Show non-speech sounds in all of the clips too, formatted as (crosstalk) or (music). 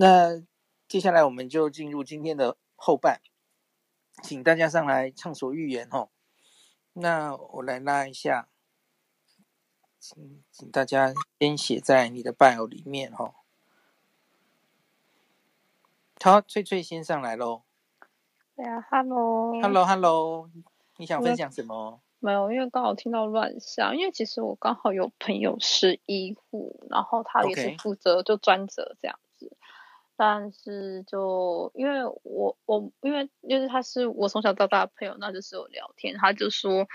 那接下来我们就进入今天的后半，请大家上来畅所欲言哦。那我来拉一下，请请大家先写在你的 bio 里面哦。好，翠翠先上来喽。对啊，Hello，Hello，Hello，你想分享什么？没有，因为刚好听到乱象。因为其实我刚好有朋友是医护，然后他也是负责就专责这样.但是就因为我我因为因为他是我从小到大的朋友，那就是有聊天，他就说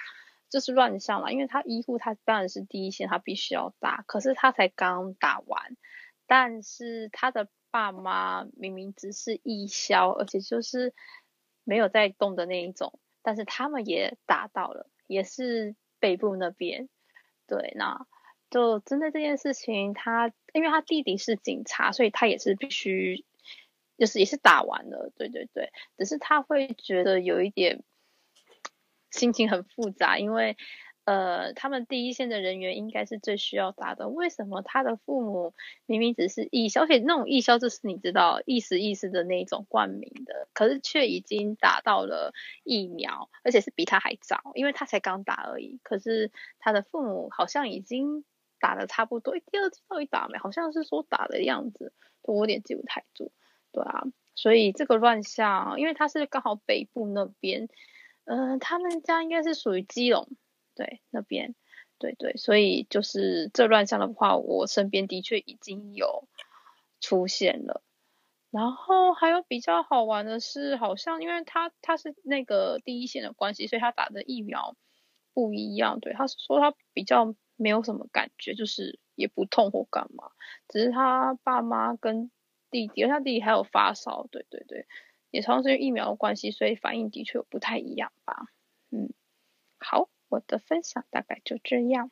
这是乱象嘛。因为他医护他当然是第一线，他必须要打，可是他才刚打完，但是他的爸妈明明只是义消，而且就是没有在动的那一种，但是他们也打到了。也是北部那边，对，那就针对这件事情，他因为他弟弟是警察，所以他也是必须，就是也是打完了，对对对，只是他会觉得有一点心情很复杂，因为。呃，他们第一线的人员应该是最需要打的。为什么他的父母明明只是义消，而且那种义消就是你知道意思意思的那种冠名的，可是却已经打到了疫苗，而且是比他还早，因为他才刚打而已。可是他的父母好像已经打的差不多，第二次到底打没？好像是说打的样子，我有点记不太住。对啊，所以这个乱象，因为他是刚好北部那边，嗯、呃，他们家应该是属于基隆。对，那边，对对，所以就是这乱象的话，我身边的确已经有出现了。然后还有比较好玩的是，好像因为他他是那个第一线的关系，所以他打的疫苗不一样。对，他是说他比较没有什么感觉，就是也不痛或干嘛，只是他爸妈跟弟弟，而且他弟弟还有发烧。对对对，也常常是疫苗的关系，所以反应的确不太一样吧。嗯，好。我的分享大概就这样。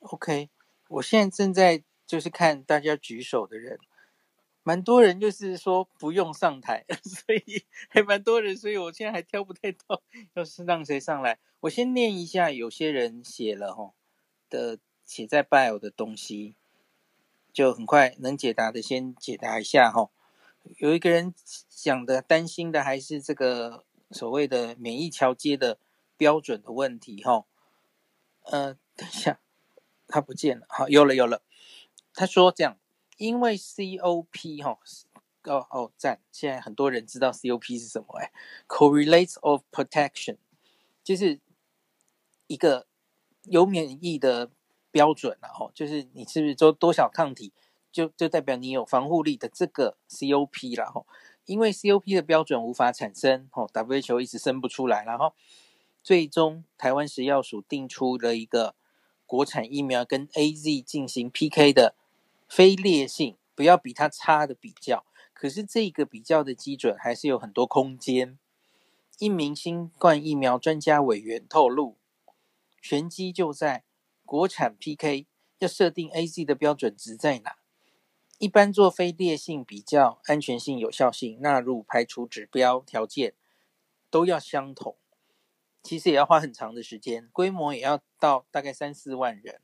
OK，我现在正在就是看大家举手的人，蛮多人就是说不用上台，(laughs) 所以还蛮多人，所以我现在还挑不太到，要是让谁上来。我先念一下，有些人写了哈的写在 bio 的东西，就很快能解答的先解答一下哈。有一个人讲的担心的还是这个所谓的免疫桥接的。标准的问题，哈，呃，等一下，他不见了，好，有了有了，他说这样，因为 COP 哈，哦哦赞，现在很多人知道 COP 是什么哎，Correlates of Protection，就是一个有免疫的标准了哈，就是你是不是做多少抗体，就就代表你有防护力的这个 COP 了哈，因为 COP 的标准无法产生，哦，WHO 一直生不出来，然后。最终，台湾食药署定出了一个国产疫苗跟 AZ 进行 PK 的非劣性，不要比它差的比较。可是这个比较的基准还是有很多空间。一名新冠疫苗专家委员透露，玄机就在国产 PK 要设定 AZ 的标准值在哪？一般做非劣性比较，安全性、有效性纳入排除指标条件都要相同。其实也要花很长的时间，规模也要到大概三四万人。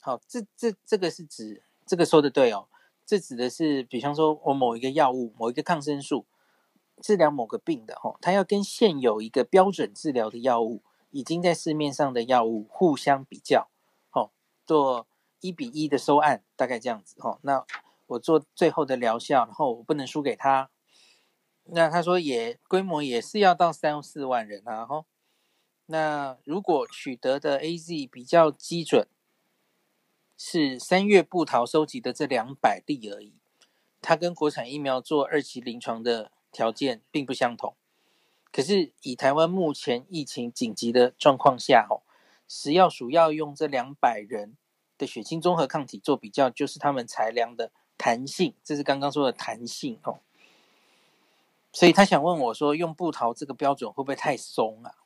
好，这这这个是指这个说的对哦，这指的是，比方说我某一个药物、某一个抗生素治疗某个病的哦，它要跟现有一个标准治疗的药物已经在市面上的药物互相比较，哦，做一比一的收案，大概这样子哦。那我做最后的疗效，然后我不能输给他。那他说也规模也是要到三四万人啊，吼。那如果取得的 AZ 比较基准，是三月布桃收集的这两百例而已，它跟国产疫苗做二期临床的条件并不相同。可是以台湾目前疫情紧急的状况下，哦，食药署要用这两百人的血清综合抗体做比较，就是他们裁量的弹性，这是刚刚说的弹性哦。所以他想问我说，用布桃这个标准会不会太松啊？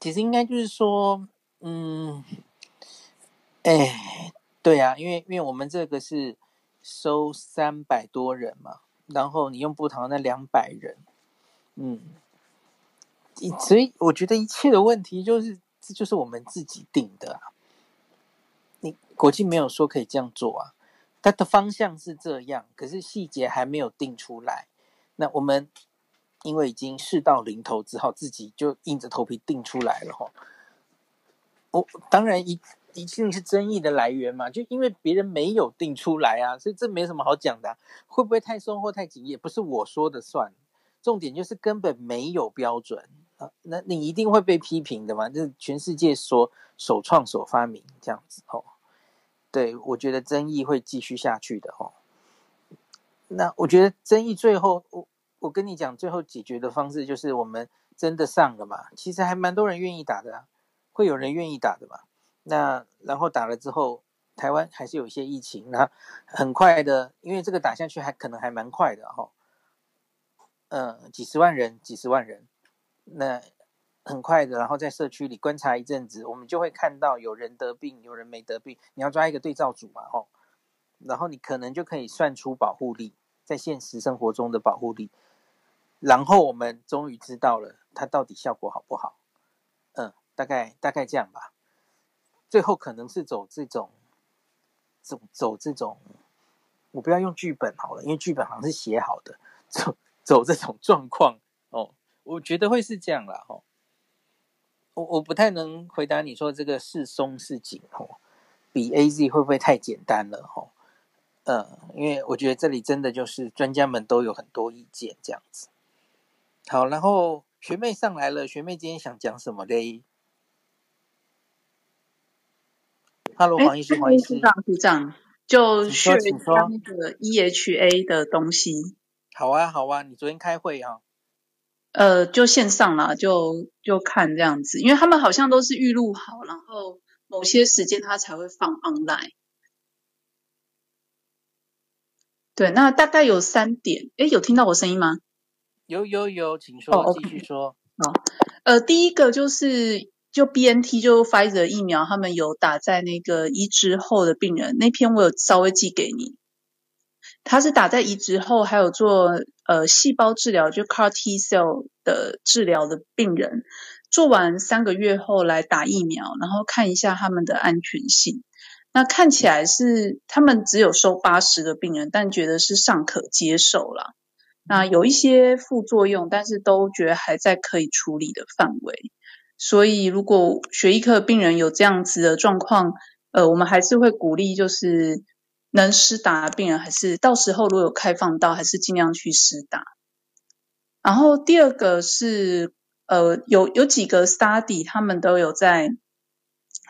其实应该就是说，嗯，哎，对呀、啊，因为因为我们这个是收三百多人嘛，然后你用部桃那两百人，嗯，所以我觉得一切的问题就是这就是我们自己定的啊，你国际没有说可以这样做啊，它的方向是这样，可是细节还没有定出来。那我们因为已经事到临头，只好自己就硬着头皮定出来了哈。我当然一一定是争议的来源嘛，就因为别人没有定出来啊，所以这没什么好讲的。会不会太松或太紧，也不是我说的算。重点就是根本没有标准啊，那你一定会被批评的嘛。就是全世界说首创首发明这样子哦。对，我觉得争议会继续下去的哦。那我觉得争议最后，我我跟你讲，最后解决的方式就是我们真的上了嘛。其实还蛮多人愿意打的啊，会有人愿意打的嘛。那然后打了之后，台湾还是有一些疫情，那很快的，因为这个打下去还可能还蛮快的哈。嗯，几十万人，几十万人，那很快的，然后在社区里观察一阵子，我们就会看到有人得病，有人没得病。你要抓一个对照组嘛，吼。然后你可能就可以算出保护力，在现实生活中的保护力，然后我们终于知道了它到底效果好不好。嗯，大概大概这样吧。最后可能是走这种，走走这种，我不要用剧本好了，因为剧本好像是写好的，走走这种状况哦，我觉得会是这样啦。哦。我我不太能回答你说这个是松是紧哦，比 AZ 会不会太简单了哦？嗯，因为我觉得这里真的就是专家们都有很多意见这样子。好，然后学妹上来了，学妹今天想讲什么嘞？Hello，黄医师，黄医师，组长，就学一下那个 EHA 的东西。好啊，好啊，你昨天开会啊？呃，就线上啦，就就看这样子，因为他们好像都是预录好，然后某些时间他才会放 online。对，那大概有三点，诶，有听到我声音吗？有有有，请说，oh. 继续说。好，呃，第一个就是就 BNT 就 Pfizer 疫苗，他们有打在那个移植后的病人，那篇我有稍微寄给你。他是打在移植后，还有做呃细胞治疗，就 CAR T cell 的治疗的病人，做完三个月后来打疫苗，然后看一下他们的安全性。那看起来是他们只有收八十个病人，但觉得是尚可接受了。那有一些副作用，但是都觉得还在可以处理的范围。所以如果血液科病人有这样子的状况，呃，我们还是会鼓励，就是能施打的病人，还是到时候如果有开放到，还是尽量去施打。然后第二个是，呃，有有几个 study，他们都有在，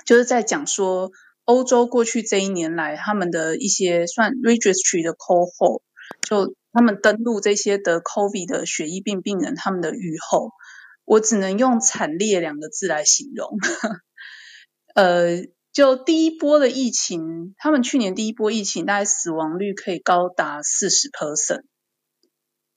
就是在讲说。欧洲过去这一年来，他们的一些算 registry 的 cohort，就他们登录这些得 COVID 的血液病病人，他们的预后，我只能用惨烈两个字来形容。呃，就第一波的疫情，他们去年第一波疫情，大概死亡率可以高达四十 percent，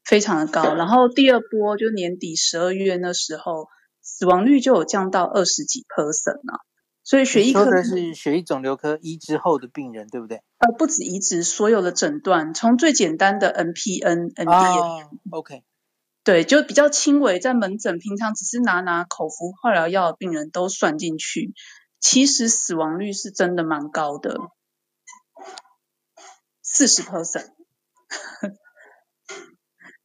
非常的高。然后第二波就年底十二月那时候，死亡率就有降到二十几 percent 了。所以血液科说的是血液肿瘤科移植后的病人，对不对？呃，不止移植，所有的诊断，从最简单的 NPN、NDN，哦，OK，对，就比较轻微，在门诊平常只是拿拿口服化疗药的病人都算进去，其实死亡率是真的蛮高的，四十 percent。(laughs)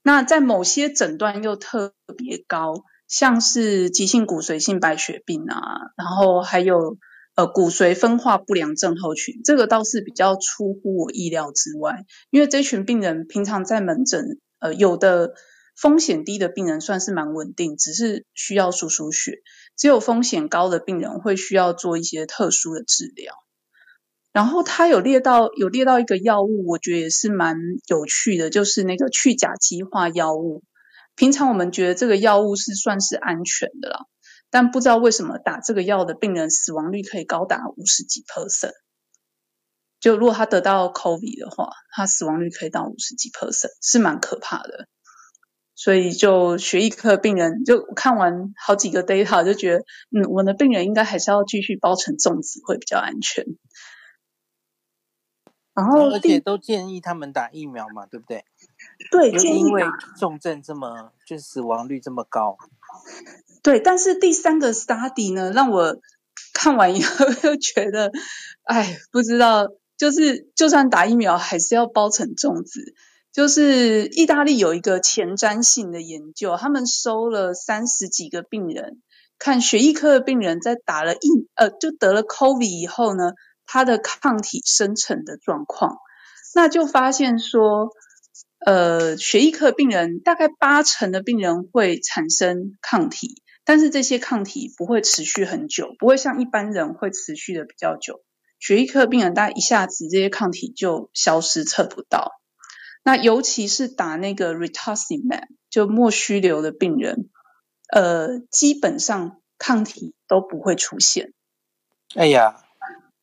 那在某些诊断又特别高。像是急性骨髓性白血病啊，然后还有呃骨髓分化不良症候群，这个倒是比较出乎我意料之外，因为这群病人平常在门诊，呃有的风险低的病人算是蛮稳定，只是需要输输血，只有风险高的病人会需要做一些特殊的治疗。然后他有列到有列到一个药物，我觉得也是蛮有趣的，就是那个去甲基化药物。平常我们觉得这个药物是算是安全的啦，但不知道为什么打这个药的病人死亡率可以高达五十几 percent。就如果他得到 COVID 的话，他死亡率可以到五十几 percent，是蛮可怕的。所以就血液科病人就看完好几个 data，就觉得嗯，我的病人应该还是要继续包成粽子会比较安全。然后而且都建议他们打疫苗嘛，对不对？对，因为重症这么，就是死亡率这么高。对，但是第三个 study 呢，让我看完以后又觉得，哎，不知道，就是就算打疫苗，还是要包成粽子。就是意大利有一个前瞻性的研究，他们收了三十几个病人，看血液科的病人在打了疫呃就得了 COVID 以后呢，他的抗体生成的状况，那就发现说，呃，血液科病人大概八成的病人会产生抗体，但是这些抗体不会持续很久，不会像一般人会持续的比较久。血液科病人大概一下子这些抗体就消失，测不到。那尤其是打那个 Rituximab 就莫须流的病人，呃，基本上抗体都不会出现。哎呀，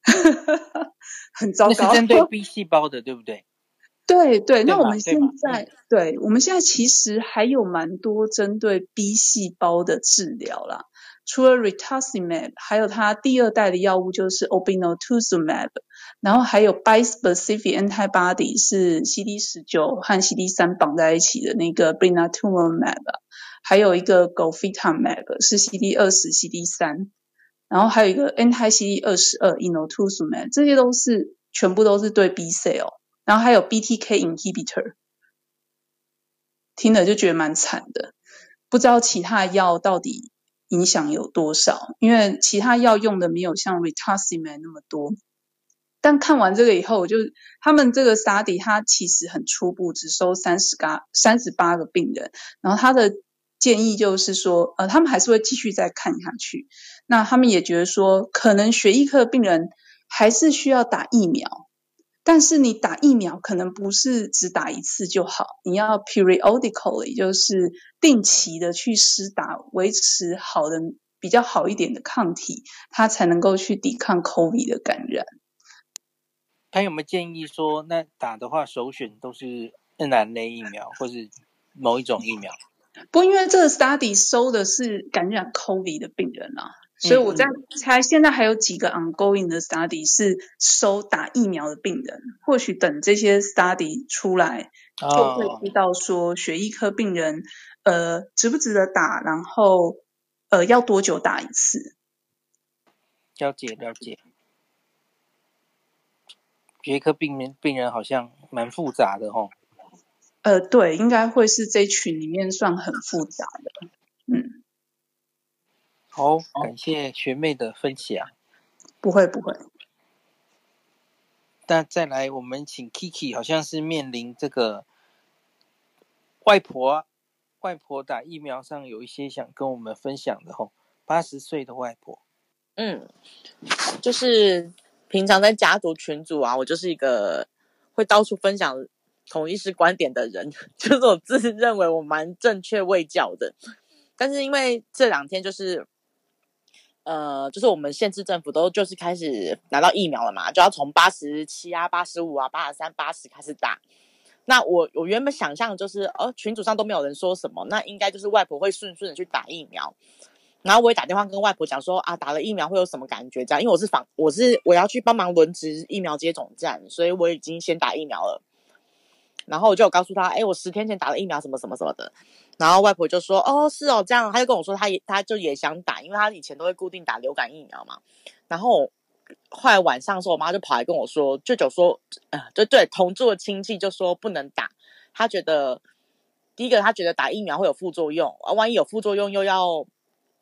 (laughs) 很糟糕。那是针对 B 细胞的，对不对？对对。那我们现在，对，我们现在其实还有蛮多针对 B 细胞的治疗啦。除了 Rituximab，还有它第二代的药物就是 Obinutuzumab，然后还有 bispecific antibody 是 CD 十九和 CD 三绑在一起的那个 Blinatumomab，还有一个 Glofitamab 是 CD 二十 CD 三，然后还有一个 anti CD 二十二 Inotuzumab，这些都是全部都是对 B cell，然后还有 BTK inhibitor，听了就觉得蛮惨的，不知道其他药到底。影响有多少？因为其他药用的没有像 Rituximab 那么多。但看完这个以后，我就他们这个 study 它其实很初步，只收三十个、三十八个病人。然后他的建议就是说，呃，他们还是会继续再看下去。那他们也觉得说，可能血液科病人还是需要打疫苗。但是你打疫苗可能不是只打一次就好，你要 periodically，就是定期的去施打，维持好的比较好一点的抗体，它才能够去抵抗 COVID 的感染。他有没有建议说，那打的话首选都是 mRNA 疫苗，或是某一种疫苗？不，因为这个 study 收的是感染 COVID 的病人啊。所以我在猜，现在还有几个 ongoing 的 study 是收打疫苗的病人，或许等这些 study 出来，就会知道说血液科病人呃值不值得打，然后呃要多久打一次。了解了解，血液科病人病人好像蛮复杂的哦。呃，对，应该会是这群里面算很复杂的，嗯。好，感谢学妹的分享。不会不会。那再来，我们请 Kiki，好像是面临这个外婆，外婆打疫苗上有一些想跟我们分享的吼。八十岁的外婆。嗯，就是平常在家族群组啊，我就是一个会到处分享同一式观点的人，(laughs) 就是我自认为我蛮正确卫教的，但是因为这两天就是。呃，就是我们县市政府都就是开始拿到疫苗了嘛，就要从八十七啊、八十五啊、八十三、八十开始打。那我我原本想象就是，哦，群组上都没有人说什么，那应该就是外婆会顺顺的去打疫苗。然后我也打电话跟外婆讲说啊，打了疫苗会有什么感觉？这样，因为我是防，我是我要去帮忙轮值疫苗接种站，所以我已经先打疫苗了。然后我就有告诉他，哎，我十天前打了疫苗，什么什么什么的。然后外婆就说：“哦，是哦，这样。”他就跟我说，他也他就也想打，因为他以前都会固定打流感疫苗嘛。然后后来晚上的时候，我妈就跑来跟我说，舅舅说，呃，对对同住的亲戚就说不能打。他觉得第一个，他觉得打疫苗会有副作用，啊，万一有副作用又要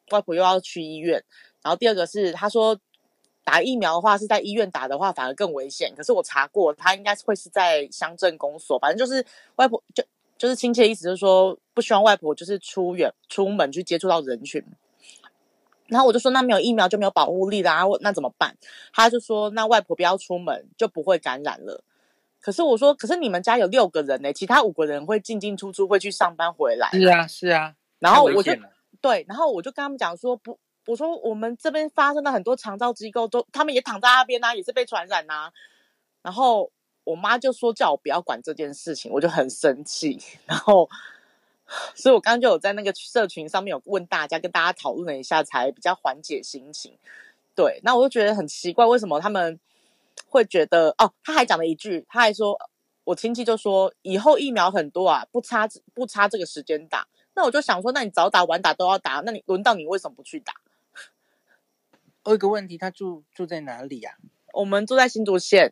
外婆又要去医院。然后第二个是他说打疫苗的话是在医院打的话反而更危险。可是我查过，他应该会是在乡镇公所，反正就是外婆就。就是亲切的意思，就是说不希望外婆就是出远出门去接触到人群。然后我就说，那没有疫苗就没有保护力啦，那怎么办？他就说，那外婆不要出门就不会感染了。可是我说，可是你们家有六个人呢，其他五个人会进进出出，会去上班回来。是啊，是啊。然后我就对，然后我就跟他们讲说，不，我说我们这边发生了很多长照机构都，他们也躺在那边啊，也是被传染啊。然后。我妈就说叫我不要管这件事情，我就很生气。然后，所以我刚刚就有在那个社群上面有问大家，跟大家讨论了一下，才比较缓解心情。对，那我就觉得很奇怪，为什么他们会觉得？哦，他还讲了一句，他还说，我亲戚就说以后疫苗很多啊，不差不差这个时间打。那我就想说，那你早打晚打都要打，那你轮到你为什么不去打？我有个问题，他住住在哪里呀？我们住在新竹县。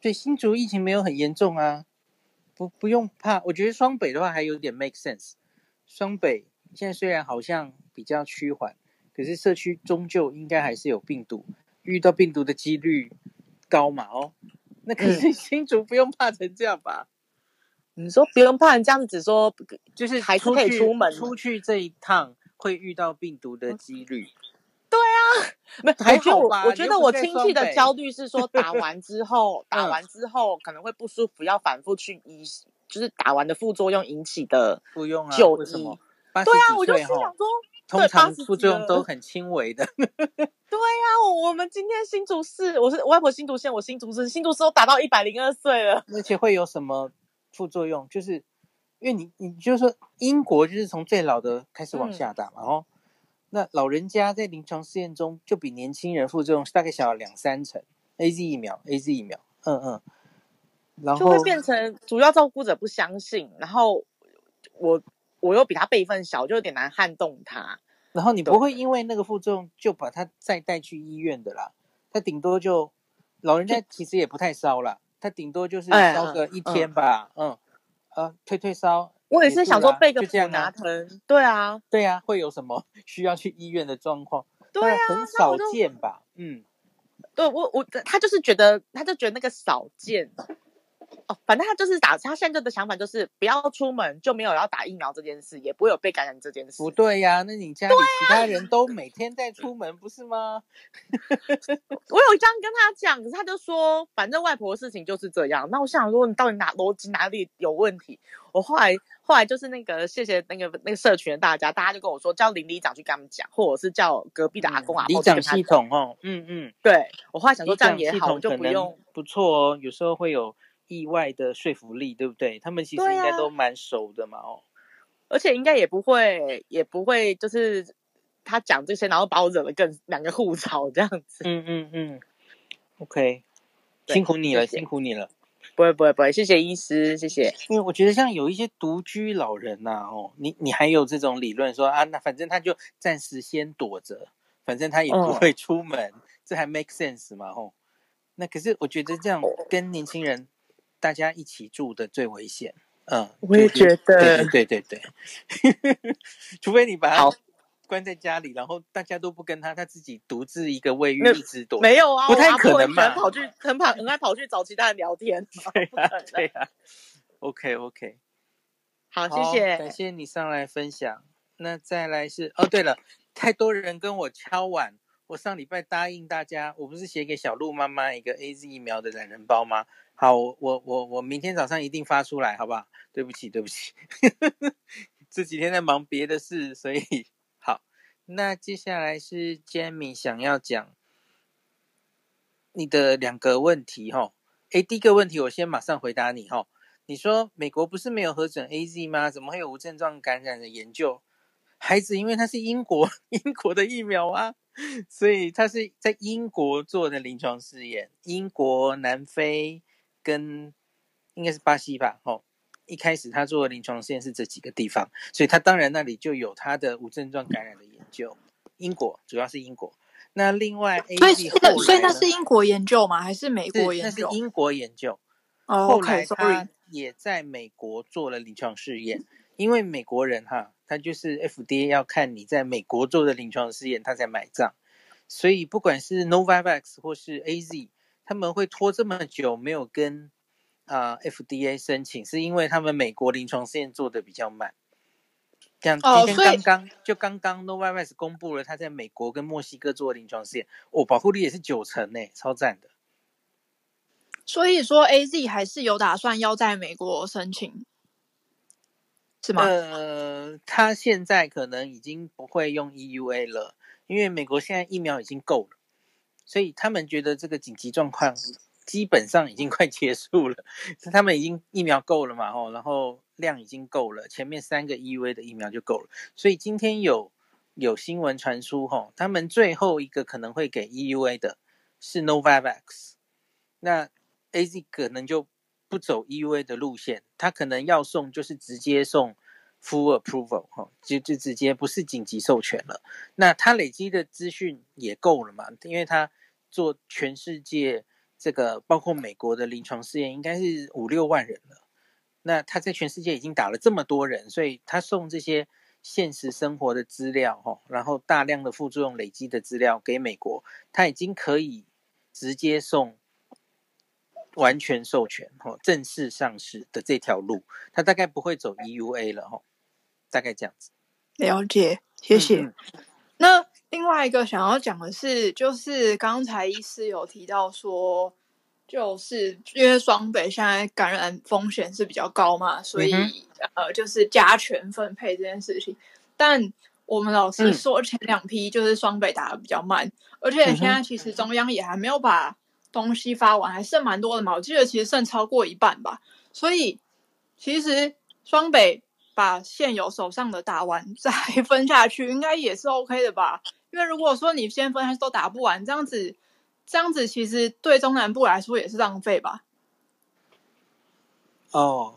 对，新竹疫情没有很严重啊，不不用怕。我觉得双北的话还有点 make sense。双北现在虽然好像比较趋缓，可是社区终究应该还是有病毒，遇到病毒的几率高嘛？哦，那可是新竹不用怕成这样吧？嗯、你说不用怕，你这样子只说就是还是可以出门出去这一趟会遇到病毒的几率。嗯对啊，没还好吧？我觉得我亲戚的焦虑是说，(laughs) 打完之后，打完之后可能会不舒服，要反复去医，就是打完的副作用引起的。不用啊，就医。对啊，我就心想说，通常副作用都 (laughs) 很轻微的。(laughs) 对啊，我们今天新竹市，我是我外婆新竹县，我新竹市新竹市都打到一百零二岁了。而且会有什么副作用？就是因为你，你就是说英国就是从最老的开始往下打嘛，哦。那老人家在临床试验中就比年轻人副作用大概小了两三成。A Z 疫苗，A Z 疫苗，嗯嗯，然后就会变成主要照顾者不相信，然后我我又比他辈分小，就有点难撼动他。然后你不会因为那个副作用就把他再带去医院的啦，他顶多就老人家其实也不太烧了，他顶多就是烧个一天吧，嗯，呃，退退烧。我也是想说备个普拿疼，对啊，对啊，会有什么 (laughs) 需要去医院的状况？对啊，很少见吧？嗯，对我我他就是觉得，他就觉得那个少见。哦，反正他就是打，他现在的想法就是不要出门，就没有要打疫苗这件事，也不会有被感染这件事。不对呀、啊，那你家里其他人都每天在出门，不是吗？(laughs) 我有这样跟他讲，可是他就说，反正外婆的事情就是这样。那我想说，你到底哪逻辑哪里有问题？我后来后来就是那个谢谢那个那个社群的大家，大家就跟我说，叫林里长去跟他们讲，或者是叫隔壁的阿公阿婆讲。系统哦，嗯嗯，对我后来想说这样也好，就不用不错哦，有时候会有。意外的说服力，对不对？他们其实应该都蛮熟的嘛，哦，而且应该也不会，也不会，就是他讲这些，然后把我惹得更两个互吵这样子。嗯嗯嗯，OK，辛苦你了，谢谢辛苦你了。不会不会不会，谢谢医师，谢谢。因为我觉得像有一些独居老人呐、啊，哦，你你还有这种理论说啊，那反正他就暂时先躲着，反正他也不会出门，嗯、这还 make sense 嘛，哦。那可是我觉得这样跟年轻人。大家一起住的最危险，嗯，我也觉得，对对对对，(laughs) 除非你把他关在家里，然后大家都不跟他，他自己独自一个卫浴一直躲，没有啊，不太可能嘛，跑去很跑很爱跑去找其他人聊天，对啊对啊，OK OK，好，谢谢，感谢你上来分享，那再来是哦，对了，太多人跟我敲碗，我上礼拜答应大家，我不是写给小鹿妈妈一个 AZ 疫苗的懒人包吗？好，我我我明天早上一定发出来，好不好？对不起，对不起，(laughs) 这几天在忙别的事，所以好。那接下来是 Jamie 想要讲你的两个问题哈。诶，第一个问题我先马上回答你哈。你说美国不是没有核准 AZ 吗？怎么会有无症状感染的研究？孩子，因为他是英国 (laughs) 英国的疫苗啊，所以他是在英国做的临床试验，英国、南非。跟应该是巴西吧，哦，一开始他做的临床试验是这几个地方，所以他当然那里就有他的无症状感染的研究。英国主要是英国，那另外 A，所以所以那是英国研究吗？还是美国研究？那是英国研究。哦，后来他也在美国做了临床试验，因为美国人哈，他就是 FDA 要看你在美国做的临床试验，他才买账，所以不管是 Novavax 或是 AZ。他们会拖这么久没有跟啊、呃、FDA 申请，是因为他们美国临床试验做的比较慢。这样今天刚刚、哦、就刚刚 Novavax 公布了他在美国跟墨西哥做的临床试验，哦，保护力也是九成呢，超赞的。所以说 AZ 还是有打算要在美国申请，是吗？呃，他现在可能已经不会用 EUA 了，因为美国现在疫苗已经够了。所以他们觉得这个紧急状况基本上已经快结束了，他们已经疫苗够了嘛，吼，然后量已经够了，前面三个 EUA 的疫苗就够了。所以今天有有新闻传出，吼，他们最后一个可能会给 EUA 的是 Novavax，那 AZ 可能就不走 EUA 的路线，他可能要送就是直接送 Full Approval，吼，就就直接不是紧急授权了。那他累积的资讯也够了嘛，因为他。做全世界这个包括美国的临床试验应该是五六万人了。那他在全世界已经打了这么多人，所以他送这些现实生活的资料，哈，然后大量的副作用累积的资料给美国，他已经可以直接送完全授权，哈，正式上市的这条路，他大概不会走 EUA 了，哈，大概这样子。了解，谢谢。嗯嗯那另外一个想要讲的是，就是刚才医师有提到说，就是因为双北现在感染风险是比较高嘛，所以、嗯、呃，就是加权分配这件事情。但我们老师说，前两批就是双北打的比较慢，嗯、而且现在其实中央也还没有把东西发完，还剩蛮多的嘛。我记得其实剩超过一半吧。所以其实双北。把现有手上的打完再 (laughs) 分下去，应该也是 OK 的吧？因为如果说你先分还是都打不完，这样子，这样子其实对中南部来说也是浪费吧？哦，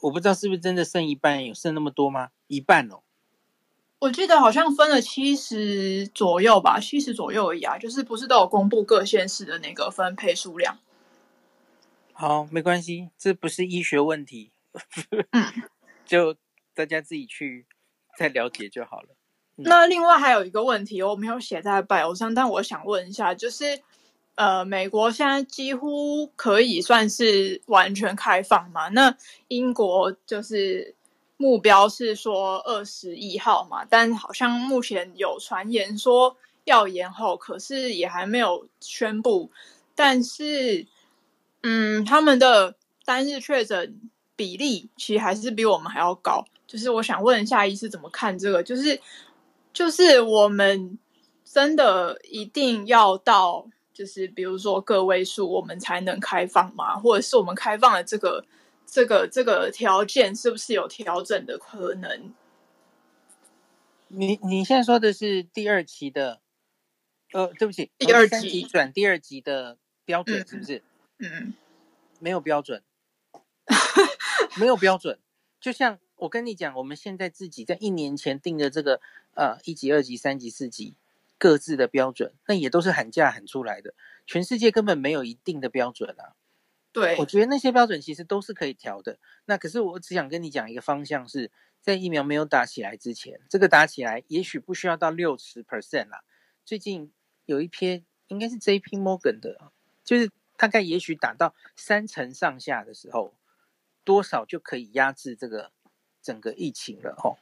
我不知道是不是真的剩一半，有剩那么多吗？一半哦，我记得好像分了七十左右吧，七十左右而已啊，就是不是都有公布各县市的那个分配数量？好，没关系，这不是医学问题。嗯。(laughs) 就大家自己去再了解就好了。那另外还有一个问题，我没有写在 bio 上，但我想问一下，就是呃，美国现在几乎可以算是完全开放嘛？那英国就是目标是说二十一号嘛，但好像目前有传言说要延后，可是也还没有宣布。但是，嗯，他们的单日确诊。比例其实还是比我们还要高，就是我想问一下医师怎么看这个？就是就是我们真的一定要到，就是比如说个位数，我们才能开放吗？或者是我们开放的这个这个这个条件是不是有调整的可能？你你现在说的是第二期的，呃，对不起，第二期转第二级的标准是不是？嗯嗯，没有标准。(laughs) 没有标准，就像我跟你讲，我们现在自己在一年前定的这个呃一级、二级、三级、四级各自的标准，那也都是喊价喊出来的。全世界根本没有一定的标准啊。对，我觉得那些标准其实都是可以调的。那可是我只想跟你讲一个方向是，是在疫苗没有打起来之前，这个打起来也许不需要到六十 percent 啦。最近有一篇应该是 JP Morgan 的，就是大概也许打到三成上下的时候。多少就可以压制这个整个疫情了吼，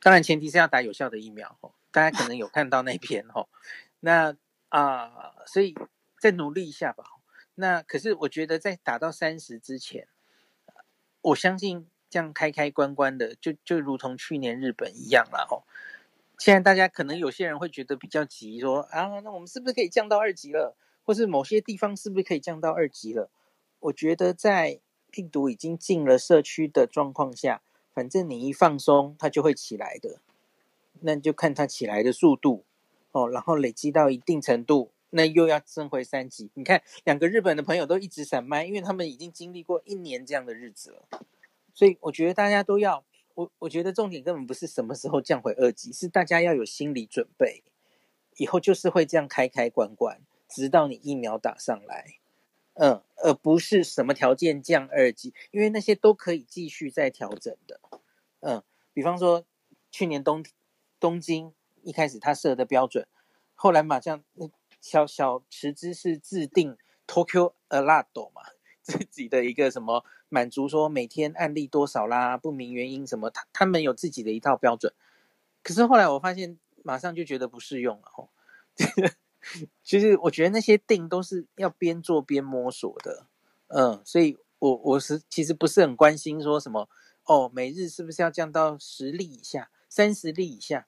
当然前提是要打有效的疫苗吼，大家可能有看到那篇吼，(laughs) 那啊、所以再努力一下吧。那可是我觉得在打到三十之前，我相信这样开开关关的，就就如同去年日本一样了吼。现在大家可能有些人会觉得比较急，说啊，那我们是不是可以降到二级了？或是某些地方是不是可以降到二级了？我觉得在病毒已经进了社区的状况下，反正你一放松，它就会起来的。那就看它起来的速度哦，然后累积到一定程度，那又要升回三级。你看，两个日本的朋友都一直闪麦，因为他们已经经历过一年这样的日子了。所以我觉得大家都要，我我觉得重点根本不是什么时候降回二级，是大家要有心理准备，以后就是会这样开开关关，直到你疫苗打上来。嗯，而不是什么条件降二级，因为那些都可以继续再调整的。嗯，比方说去年东东京一开始他设的标准，后来马上小小池知识制定 Tokyo Alert 嘛，自己的一个什么满足说每天案例多少啦，不明原因什么，他他们有自己的一套标准。可是后来我发现，马上就觉得不适用了吼。(laughs) 其实我觉得那些定都是要边做边摸索的，嗯，所以我我是其实不是很关心说什么哦，每日是不是要降到十例以下、三十例以下，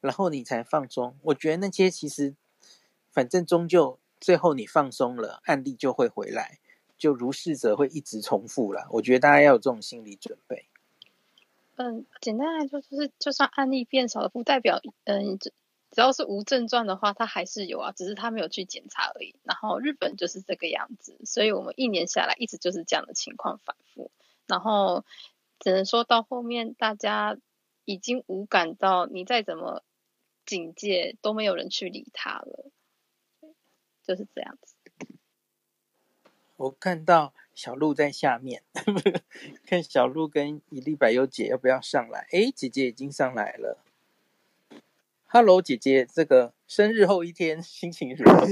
然后你才放松。我觉得那些其实反正终究最后你放松了，案例就会回来，就如是者会一直重复了。我觉得大家要有这种心理准备。嗯，简单来说就是，就算案例变少了，不代表嗯。只要是无症状的话，他还是有啊，只是他没有去检查而已。然后日本就是这个样子，所以我们一年下来一直就是这样的情况反复。然后只能说到后面，大家已经无感到你再怎么警戒都没有人去理他了，就是这样子。我看到小鹿在下面，(laughs) 看小鹿跟一粒百忧解要不要上来？哎，姐姐已经上来了。Hello，姐姐，这个生日后一天心情如何？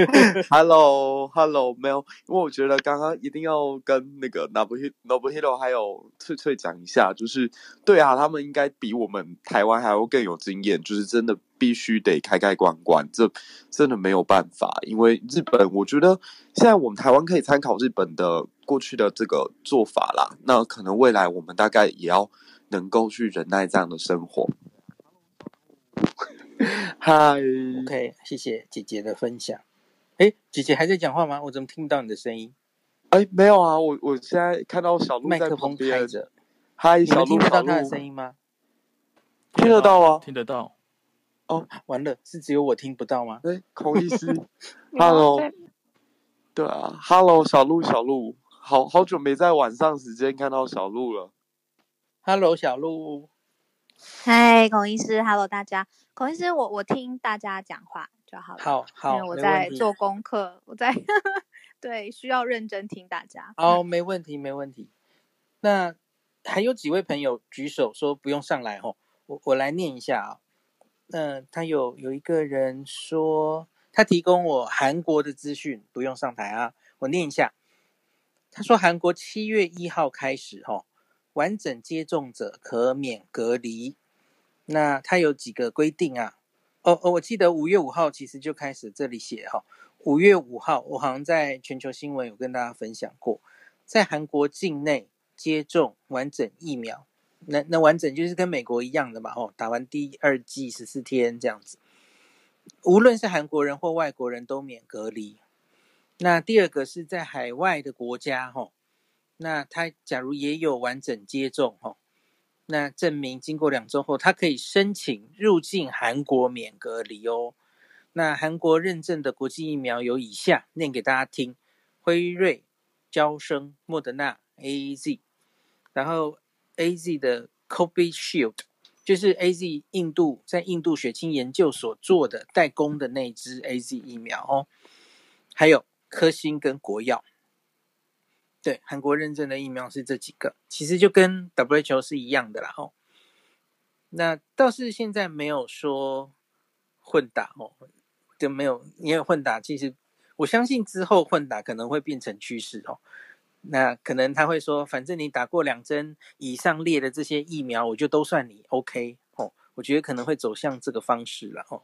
(laughs) Hello，Hello，没有，因为我觉得刚刚一定要跟那个 Nobuhiro 还有翠翠讲一下，就是对啊，他们应该比我们台湾还要更有经验，就是真的必须得开开关关，这真的没有办法，因为日本，我觉得现在我们台湾可以参考日本的过去的这个做法啦，那可能未来我们大概也要能够去忍耐这样的生活。(laughs) 嗨，OK，谢谢姐姐的分享。哎，姐姐还在讲话吗？我怎么听不到你的声音？哎，没有啊，我我现在看到小鹿在旁边。麦克风开着。嗨，小鹿，听得到他的声音吗？听得到啊，听得到。哦，完了，是只有我听不到吗？哎，孔医师，(laughs) Hello。对啊，Hello，小鹿，小鹿，好好久没在晚上时间看到小鹿了。Hello，小鹿。嗨，孔医师，Hello，大家。孔医师，我我听大家讲话就好了。好好，因为我在做功课，我在对需要认真听大家。哦，没问题，没问题。那还有几位朋友举手说不用上来哦，我我来念一下啊。那他有有一个人说他提供我韩国的资讯，不用上台啊。我念一下，他说韩国七月一号开始哦。完整接种者可免隔离，那它有几个规定啊？哦哦，我记得五月五号其实就开始这里写哈，五月五号我好像在全球新闻有跟大家分享过，在韩国境内接种完整疫苗，那那完整就是跟美国一样的嘛，哦，打完第二剂十四天这样子，无论是韩国人或外国人都免隔离。那第二个是在海外的国家，哈。那他假如也有完整接种哈，那证明经过两周后，他可以申请入境韩国免隔离哦。那韩国认证的国际疫苗有以下，念给大家听：辉瑞、娇生、莫德纳、AZ，然后 AZ 的 Covishield 就是 AZ 印度在印度血清研究所做的代工的那支 AZ 疫苗哦，还有科兴跟国药。对，韩国认证的疫苗是这几个，其实就跟 WHO 是一样的啦哦。那倒是现在没有说混打哦，就没有，因为混打其实我相信之后混打可能会变成趋势哦。那可能他会说，反正你打过两针以上列的这些疫苗，我就都算你 OK 哦。我觉得可能会走向这个方式了哦。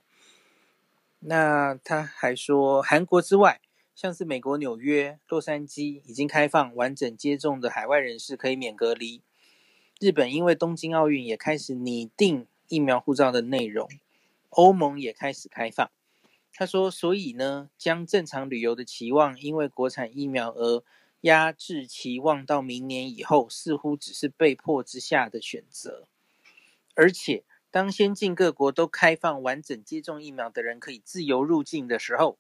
那他还说，韩国之外。像是美国纽约、洛杉矶已经开放完整接种的海外人士可以免隔离。日本因为东京奥运也开始拟定疫苗护照的内容。欧盟也开始开放。他说，所以呢，将正常旅游的期望因为国产疫苗而压制期望到明年以后，似乎只是被迫之下的选择。而且，当先进各国都开放完整接种疫苗的人可以自由入境的时候，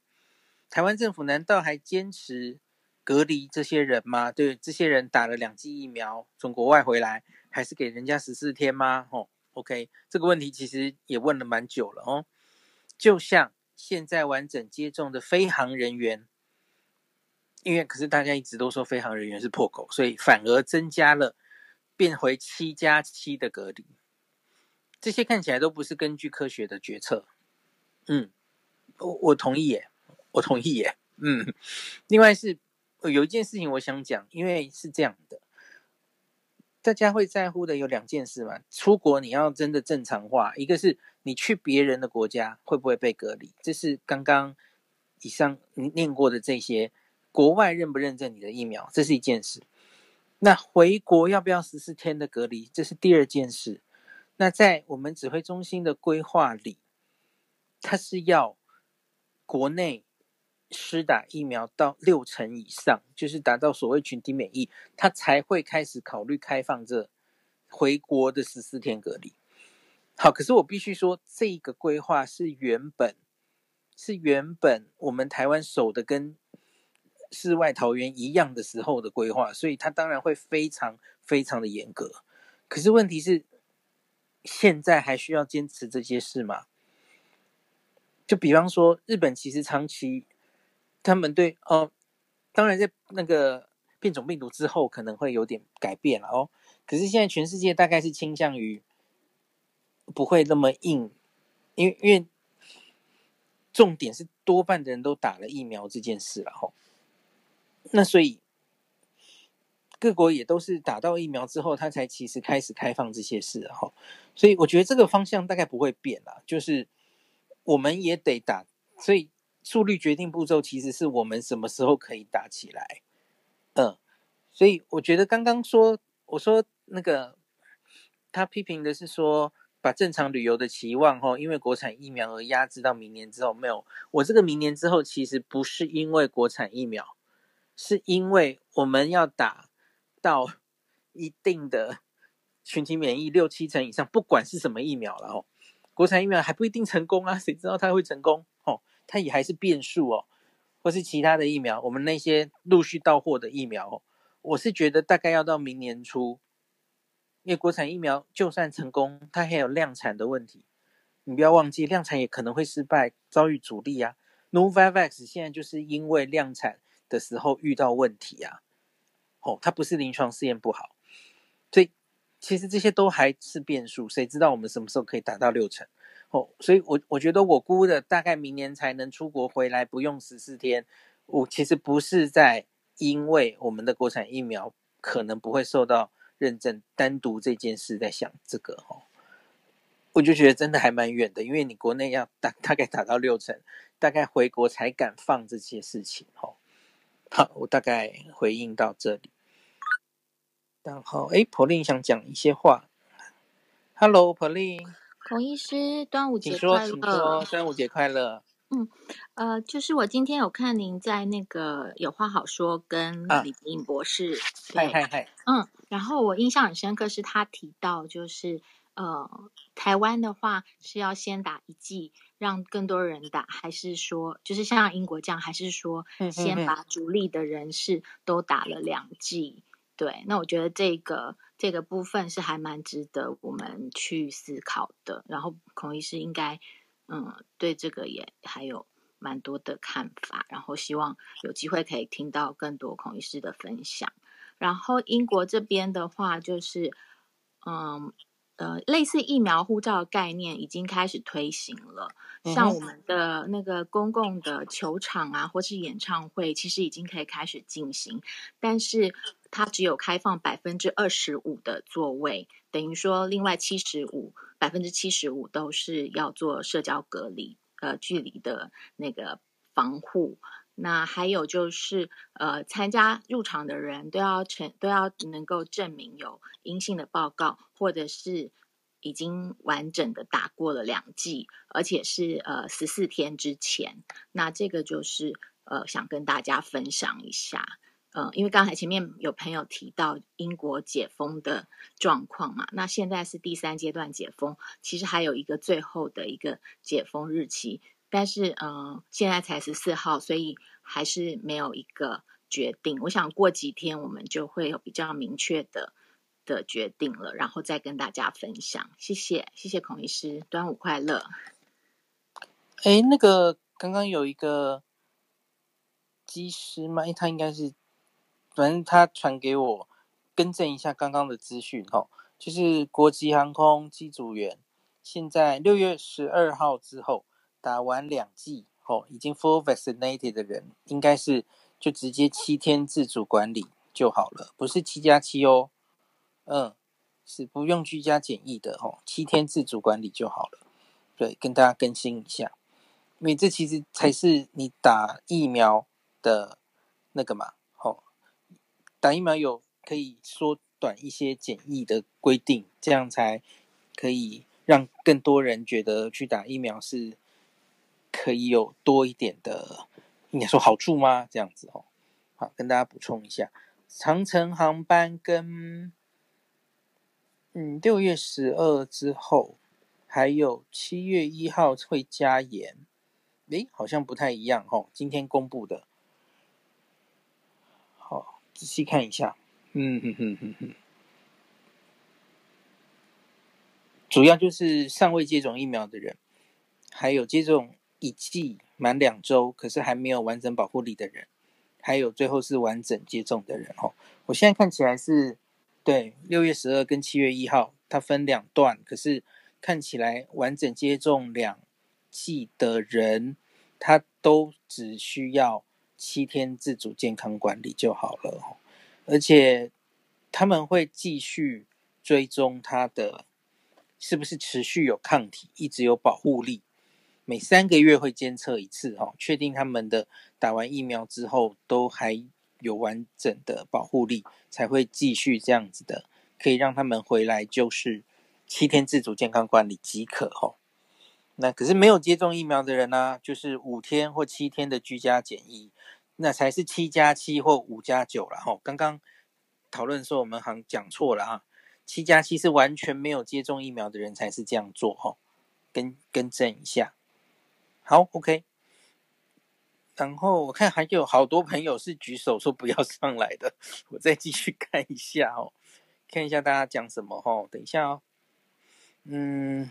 台湾政府难道还坚持隔离这些人吗？对，这些人打了两剂疫苗，从国外回来，还是给人家十四天吗？哦，OK，这个问题其实也问了蛮久了哦。就像现在完整接种的飞航人员，因为可是大家一直都说飞航人员是破口，所以反而增加了，变回七加七的隔离。这些看起来都不是根据科学的决策。嗯，我我同意耶。我同意耶，嗯，另外是有一件事情我想讲，因为是这样的，大家会在乎的有两件事嘛。出国你要真的正常化，一个是你去别人的国家会不会被隔离，这是刚刚以上你念过的这些国外认不认证你的疫苗，这是一件事。那回国要不要十四天的隔离，这是第二件事。那在我们指挥中心的规划里，它是要国内。施打疫苗到六成以上，就是达到所谓群体免疫，他才会开始考虑开放这回国的十四天隔离。好，可是我必须说，这个规划是原本是原本我们台湾守的跟世外桃源一样的时候的规划，所以它当然会非常非常的严格。可是问题是，现在还需要坚持这些事吗？就比方说，日本其实长期。他们对哦，当然在那个变种病毒之后可能会有点改变了哦。可是现在全世界大概是倾向于不会那么硬，因为因为重点是多半的人都打了疫苗这件事了吼。那所以各国也都是打到疫苗之后，他才其实开始开放这些事哈。所以我觉得这个方向大概不会变啦，就是我们也得打，所以速率决定步骤其实是我们什么时候可以打起来。嗯，所以我觉得刚刚说我说。那个他批评的是说，把正常旅游的期望吼，因为国产疫苗而压制到明年之后。没有，我这个明年之后其实不是因为国产疫苗，是因为我们要打到一定的群体免疫六七成以上，不管是什么疫苗了哦。国产疫苗还不一定成功啊，谁知道它会成功哦？它也还是变数哦，或是其他的疫苗，我们那些陆续到货的疫苗，我是觉得大概要到明年初。因为国产疫苗就算成功，它还有量产的问题。你不要忘记，量产也可能会失败，遭遇阻力啊。Novavax 现在就是因为量产的时候遇到问题啊。哦，它不是临床试验不好，所以其实这些都还是变数。谁知道我们什么时候可以达到六成？哦，所以我我觉得我估的大概明年才能出国回来，不用十四天。我其实不是在因为我们的国产疫苗可能不会受到。认证单独这件事在想这个哦，我就觉得真的还蛮远的，因为你国内要大大概打到六成，大概回国才敢放这些事情哈。好，我大概回应到这里。然后，哎，Pauline 想讲一些话。Hello，Pauline。孔医师，端午节快乐！端午节快乐。嗯，呃，就是我今天有看您在那个有话好说跟李颖博士，嗨嗨嗨，嗯，然后我印象很深刻是他提到，就是呃，台湾的话是要先打一剂，让更多人打，还是说就是像英国这样，还是说先把主力的人士都打了两剂？嗯嗯嗯对，那我觉得这个这个部分是还蛮值得我们去思考的。然后孔医师应该。嗯，对这个也还有蛮多的看法，然后希望有机会可以听到更多孔医师的分享。然后英国这边的话，就是嗯呃，类似疫苗护照的概念已经开始推行了，像我们的那个公共的球场啊，或是演唱会，其实已经可以开始进行，但是它只有开放百分之二十五的座位，等于说另外七十五。百分之七十五都是要做社交隔离，呃，距离的那个防护。那还有就是，呃，参加入场的人都要成都要能够证明有阴性的报告，或者是已经完整的打过了两剂，而且是呃十四天之前。那这个就是呃想跟大家分享一下。呃，因为刚才前面有朋友提到英国解封的状况嘛，那现在是第三阶段解封，其实还有一个最后的一个解封日期，但是呃，现在才十四号，所以还是没有一个决定。我想过几天我们就会有比较明确的的决定了，然后再跟大家分享。谢谢，谢谢孔医师，端午快乐。哎，那个刚刚有一个机师吗？他应该是。反正他传给我，更正一下刚刚的资讯哦，就是国际航空机组员，现在六月十二号之后打完两剂吼，已经 full vaccinated 的人，应该是就直接七天自主管理就好了，不是七加七哦，嗯，是不用居家检疫的吼，七天自主管理就好了。对，跟大家更新一下，因为这其实才是你打疫苗的那个嘛。打疫苗有可以缩短一些检疫的规定，这样才可以让更多人觉得去打疫苗是可以有多一点的，应该说好处吗？这样子哦，好，跟大家补充一下，长城航班跟嗯六月十二之后，还有七月一号会加严，诶，好像不太一样哦，今天公布的。仔细看一下，嗯哼哼哼哼，主要就是尚未接种疫苗的人，还有接种一剂满两周可是还没有完整保护力的人，还有最后是完整接种的人哦。我现在看起来是，对，六月十二跟七月一号，它分两段，可是看起来完整接种两剂的人，他都只需要七天自主健康管理就好了，而且他们会继续追踪他的是不是持续有抗体，一直有保护力。每三个月会监测一次，哈，确定他们的打完疫苗之后都还有完整的保护力，才会继续这样子的，可以让他们回来就是七天自主健康管理即可，哈。那可是没有接种疫苗的人呢、就是五天或七天的居家检疫，那才是七加七或五加九了，哈。刚刚讨论说我们好像讲错了啊，七加七是完全没有接种疫苗的人才是这样做，哈，更更正一下。好，OK。然后我看还有好多朋友是举手说不要上来的，我再继续看一下哦，看一下大家讲什么哦。等一下哦，嗯，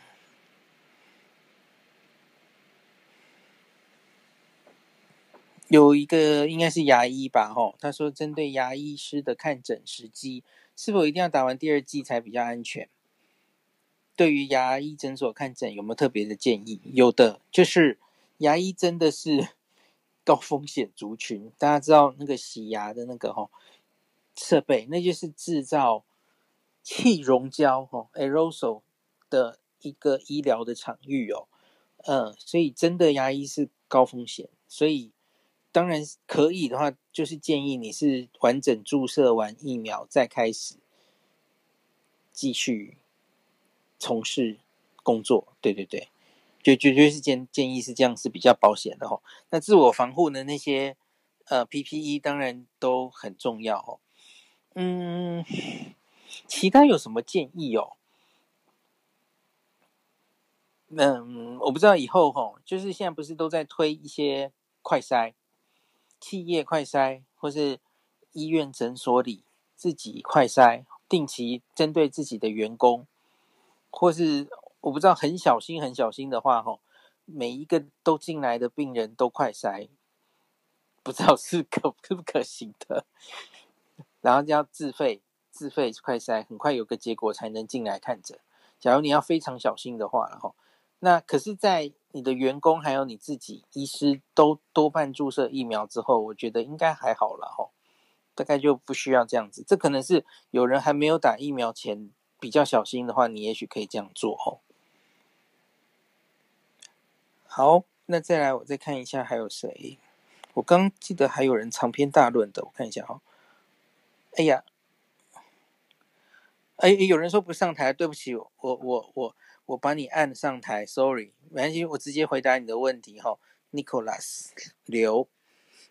有一个应该是牙医吧？哦，他说针对牙医师的看诊时机，是否一定要打完第二剂才比较安全？对于牙医诊所看诊有没有特别的建议？有的，就是。牙医真的是 (laughs) 高风险族群，大家知道那个洗牙的那个吼设备，那就是制造气溶胶吼 aerosol 的一个医疗的场域哦，嗯，所以真的牙医是高风险，所以当然可以的话，就是建议你是完整注射完疫苗再开始继续从事工作，对对对。就绝对是建建议是这样是比较保险的哦。那自我防护的那些呃 PPE 当然都很重要哦。嗯，其他有什么建议哦？嗯，我不知道以后吼，就是现在不是都在推一些快筛，企业快筛或是医院诊所里自己快筛，定期针对自己的员工或是。我不知道很小心很小心的话，吼，每一个都进来的病人都快筛，不知道是可不可行的。然后就要自费自费快筛，很快有个结果才能进来看诊。假如你要非常小心的话，然后，那可是，在你的员工还有你自己医师都多半注射疫苗之后，我觉得应该还好了，吼，大概就不需要这样子。这可能是有人还没有打疫苗前比较小心的话，你也许可以这样做，哦。好，那再来，我再看一下还有谁。我刚记得还有人长篇大论的，我看一下哈、哦。哎呀，哎，有人说不上台，对不起，我我我把你按上台，sorry，没关系，我直接回答你的问题哈、哦。Nicholas (laughs) 刘，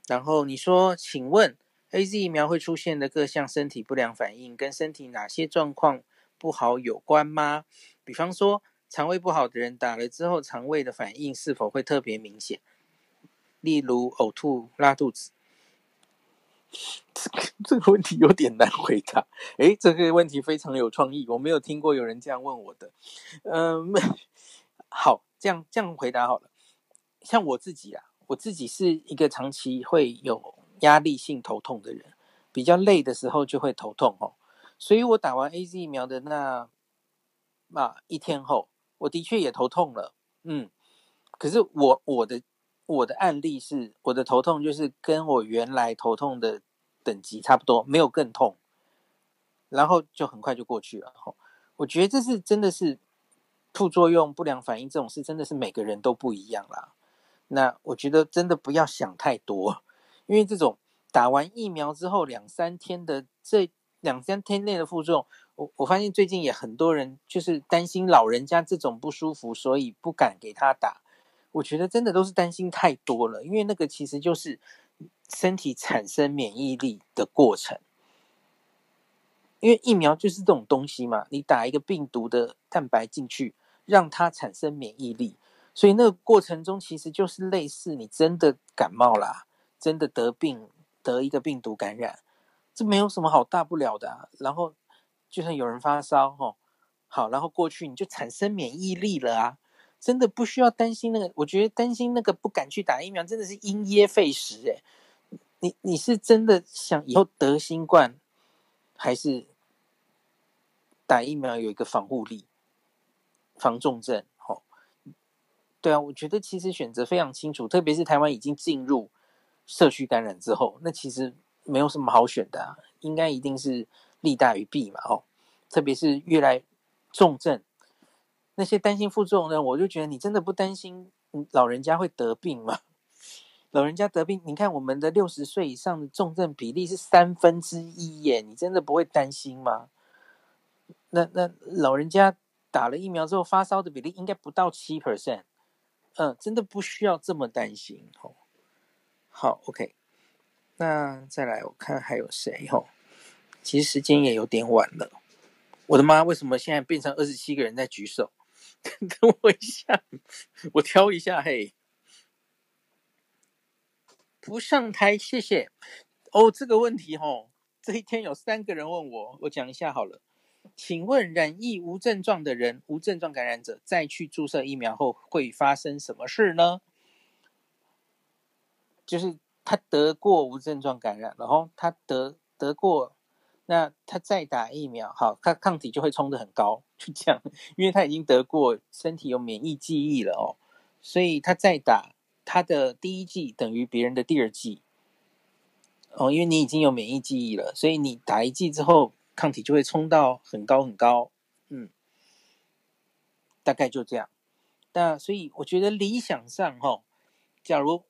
然后你说，请问 AZ 疫苗会出现的各项身体不良反应，跟身体哪些状况不好有关吗？比方说。肠胃不好的人打了之后，肠胃的反应是否会特别明显？例如呕吐、拉肚子。这个这个问题有点难回答。诶，这个问题非常有创意，我没有听过有人这样问我的。嗯，(laughs) 好，这样这样回答好了。像我自己啊，我自己是一个长期会有压力性头痛的人，比较累的时候就会头痛哦。所以我打完 AZ 疫苗的那啊一天后。我的确也头痛了，嗯，可是我我的我的案例是，我的头痛就是跟我原来头痛的等级差不多，没有更痛，然后就很快就过去了。我觉得这是真的是副作用、不良反应这种事，真的是每个人都不一样啦。那我觉得真的不要想太多，因为这种打完疫苗之后两三天的这两三天内的副作用。我我发现最近也很多人就是担心老人家这种不舒服，所以不敢给他打。我觉得真的都是担心太多了，因为那个其实就是身体产生免疫力的过程。因为疫苗就是这种东西嘛，你打一个病毒的蛋白进去，让它产生免疫力，所以那个过程中其实就是类似你真的感冒啦，真的得病得一个病毒感染，这没有什么好大不了的啊。然后。就算有人发烧，吼，好，然后过去你就产生免疫力了啊！真的不需要担心那个，我觉得担心那个不敢去打疫苗，真的是因噎废食诶。你你是真的想以后得新冠，还是打疫苗有一个防护力，防重症？哦，对啊，我觉得其实选择非常清楚，特别是台湾已经进入社区感染之后，那其实没有什么好选的啊，应该一定是利大于弊嘛，哦，特别是越来重症，那些担心副作用的，我就觉得你真的不担心老人家会得病吗？(laughs) 老人家得病，你看我们的六十岁以上的重症比例是三分之一耶，你真的不会担心吗？那那老人家打了疫苗之后发烧的比例应该不到七 percent，嗯，真的不需要这么担心哦。好，OK，那再来我看还有谁哦？其实时间也有点晚了，我的妈，为什么现在变成二十七个人在举手？(laughs) 等我一下，(laughs) 我挑一下嘿。不上台，谢谢。哦，这个问题哦，这一天有三个人问我，我讲一下好了。请问染疫无症状的人，无症状感染者再去注射疫苗后会发生什么事呢？就是他得过无症状感染，然后他得得过，那他再打疫苗，好，他抗体就会冲得很高，就这样，因为他已经得过，身体有免疫记忆了哦，所以他再打。他的第一剂等于别人的第二剂，哦，因为你已经有免疫记忆了，所以你打一剂之后，抗体就会冲到很高很高，嗯，大概就这样。那所以我觉得理想上，哈，假如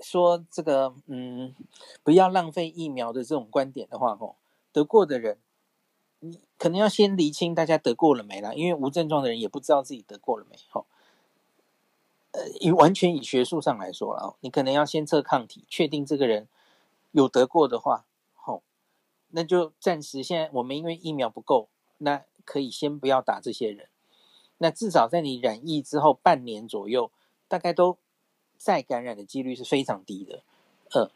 说这个，嗯，不要浪费疫苗的这种观点的话，哈，得过的人，你可能要先厘清大家得过了没啦，因为无症状的人也不知道自己得过了没，哈。呃，以完全以学术上来说啊，你可能要先测抗体，确定这个人有得过的话，吼，那就暂时现在我们因为疫苗不够，那可以先不要打这些人。那至少在你染疫之后半年左右，大概都再感染的几率是非常低的，呃，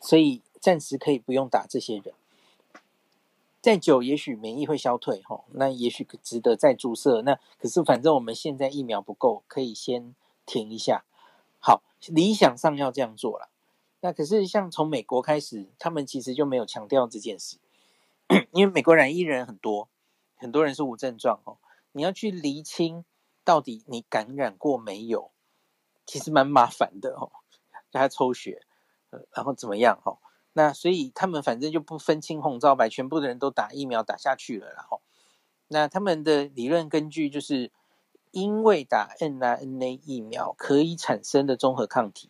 所以暂时可以不用打这些人。再久也许免疫会消退，吼，那也许值得再注射。那可是反正我们现在疫苗不够，可以先。停一下，好，理想上要这样做了。那可是像从美国开始，他们其实就没有强调这件事，(clears throat) 因为美国染疫人很多，很多人是无症状哦。你要去厘清到底你感染过没有，其实蛮麻烦的哦。叫他抽血，然后怎么样哦？那所以他们反正就不分青红皂白，全部的人都打疫苗打下去了，然后那他们的理论根据就是。因为打 mRNA 疫苗可以产生的综合抗体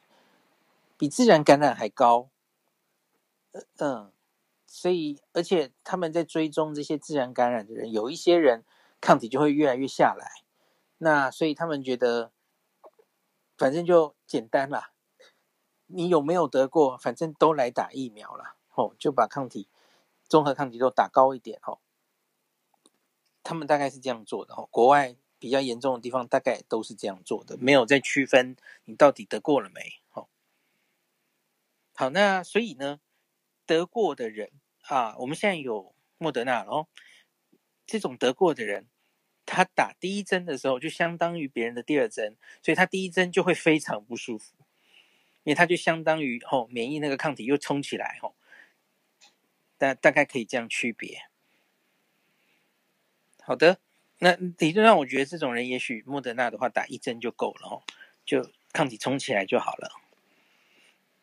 比自然感染还高，嗯，所以而且他们在追踪这些自然感染的人，有一些人抗体就会越来越下来，那所以他们觉得反正就简单啦，你有没有得过，反正都来打疫苗了，哦，就把抗体综合抗体都打高一点，哦，他们大概是这样做的，哦，国外。比较严重的地方，大概都是这样做的，没有再区分你到底得过了没。哦，好，那所以呢，得过的人啊，我们现在有莫德纳哦。这种得过的人，他打第一针的时候，就相当于别人的第二针，所以他第一针就会非常不舒服，因为他就相当于哦，免疫那个抗体又冲起来哦。大大概可以这样区别。好的。那理论上，我觉得这种人也许莫德纳的话打一针就够了哦，就抗体冲起来就好了，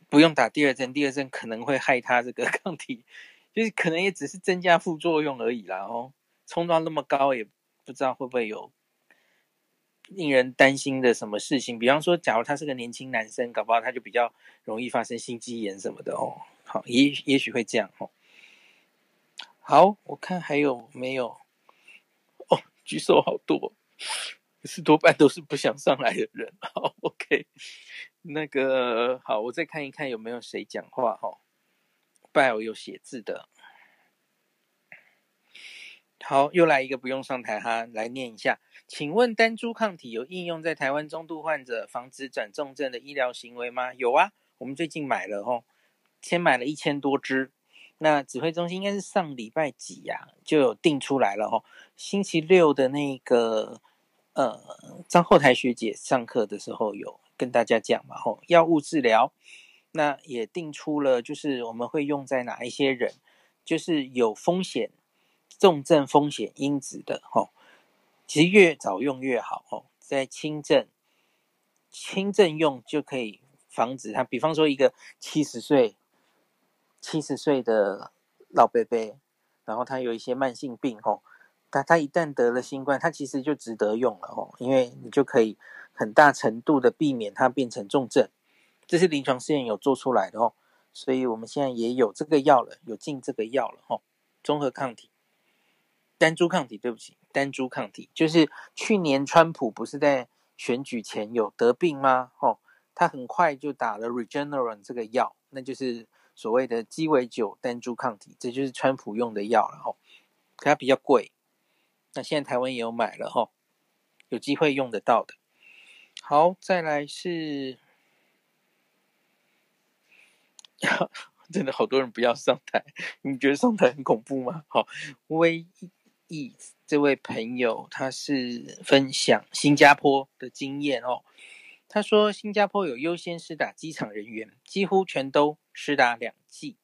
不用打第二针。第二针可能会害他这个 (laughs) 抗体，就是可能也只是增加副作用而已啦哦。冲到那么高，也不知道会不会有令人担心的什么事情。比方说，假如他是个年轻男生，搞不好他就比较容易发生心肌炎什么的哦。好，也也许会这样哦。好，我看还有没有。哦举手好多，可是多半都是不想上来的人。好，OK，那个好，我再看一看有没有谁讲话哈。Bio 有写字的，好，又来一个不用上台哈，来念一下。请问单株抗体有应用在台湾中度患者防止转重症的医疗行为吗？有啊，我们最近买了哦，先买了一千多支。那指挥中心应该是上礼拜几呀、就有定出来了哦。星期六的那个呃，张后台学姐上课的时候有跟大家讲嘛吼，药物治疗，那也定出了，就是我们会用在哪一些人，就是有风险、重症风险因子的哦。其实越早用越好哦，在轻症、轻症用就可以防止它。比方说，一个七十岁、七十岁的老伯伯，然后他有一些慢性病哦，他他一旦得了新冠，他其实就值得用了哦，因为你就可以很大程度的避免它变成重症。这是临床试验有做出来的哦，所以我们现在也有这个药了，有进这个药了哦，综合抗体。单株抗体，对不起，单株抗体就是去年川普不是在选举前有得病吗？哦，他很快就打了 Regeneron 这个药，那就是所谓的鸡尾酒单株抗体，这就是川普用的药了哦。可它比较贵，那现在台湾也有买了哦，有机会用得到的。好，再来是，(laughs) 真的好多人不要上台，你觉得上台很恐怖吗？好，微。这位朋友他是分享新加坡的经验哦。他说新加坡有优先施打机场人员，几乎全都施打两剂。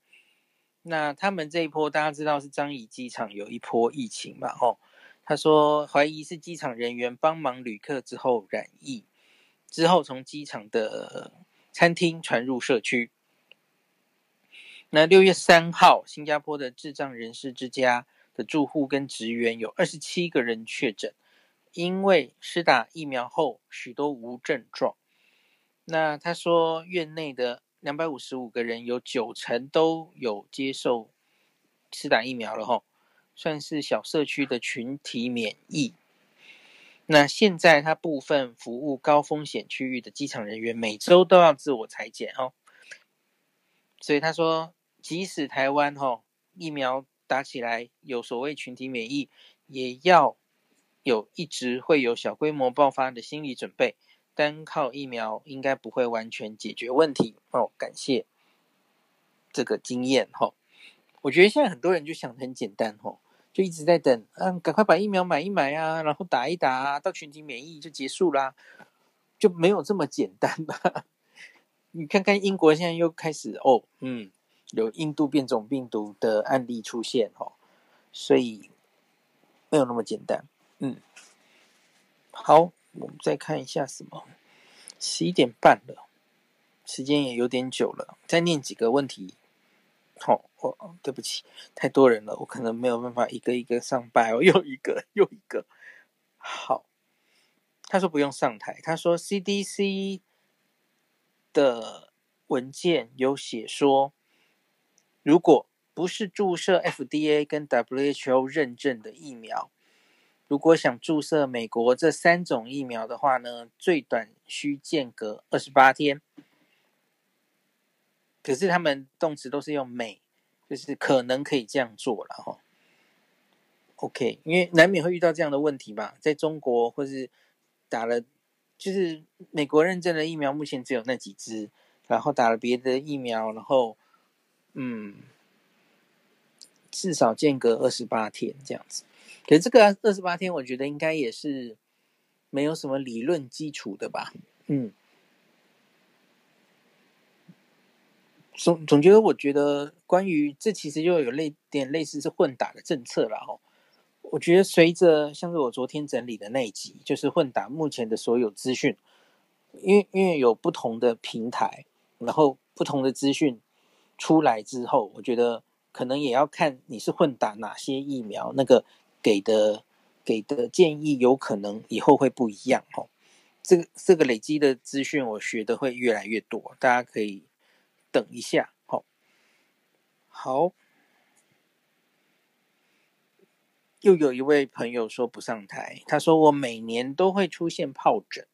那他们这一波大家知道是樟宜机场有一波疫情嘛？哦，他说怀疑是机场人员帮忙旅客之后染疫，之后从机场的餐厅传入社区。那六月三号，新加坡的智障人士之家。的住户跟职员有二十七个人确诊，因为施打疫苗后许多无症状。那他说院内的两百五十五个人有九成都有接受施打疫苗了吼，算是小社区的群体免疫。那现在他部分服务高风险区域的机场人员每周都要自我裁检哦，所以他说即使台湾吼疫苗。打起来有所谓群体免疫，也要有一直会有小规模爆发的心理准备。单靠疫苗应该不会完全解决问题哦。感谢这个经验哈、哦。我觉得现在很多人就想得很简单哦，就一直在等，嗯、啊，赶快把疫苗买一买啊，然后打一打，到群体免疫就结束啦，就没有这么简单吧？(laughs) 你看看英国现在又开始哦，嗯。有印度变种病毒的案例出现哦，所以没有那么简单。嗯，好，我们再看一下什么？十一点半了，时间也有点久了，再念几个问题。好，哦，对不起，太多人了，我可能没有办法一个一个上拜哦，(laughs) 又一个又一个。好，他说不用上台，他说 CDC 的文件有写说。如果不是注射 FDA 跟 WHO 认证的疫苗，如果想注射美国这三种疫苗的话呢，最短需间隔二十八天。可是他们动词都是用美就是可能可以这样做了哈。OK，因为难免会遇到这样的问题吧，在中国或是打了，就是美国认证的疫苗目前只有那几支，然后打了别的疫苗，然后。嗯，至少间隔二十八天这样子。可是这个二十八天，我觉得应该也是没有什么理论基础的吧。嗯，总总觉得，我觉得关于这其实就有类点类似是混打的政策了哦。我觉得随着像是我昨天整理的那一集，就是混打目前的所有资讯，因为因为有不同的平台，然后不同的资讯。出来之后，我觉得可能也要看你是混打哪些疫苗，那个给的给的建议有可能以后会不一样哦。这个这个累积的资讯，我学的会越来越多，大家可以等一下。好，好，又有一位朋友说不上台，他说我每年都会出现疱疹，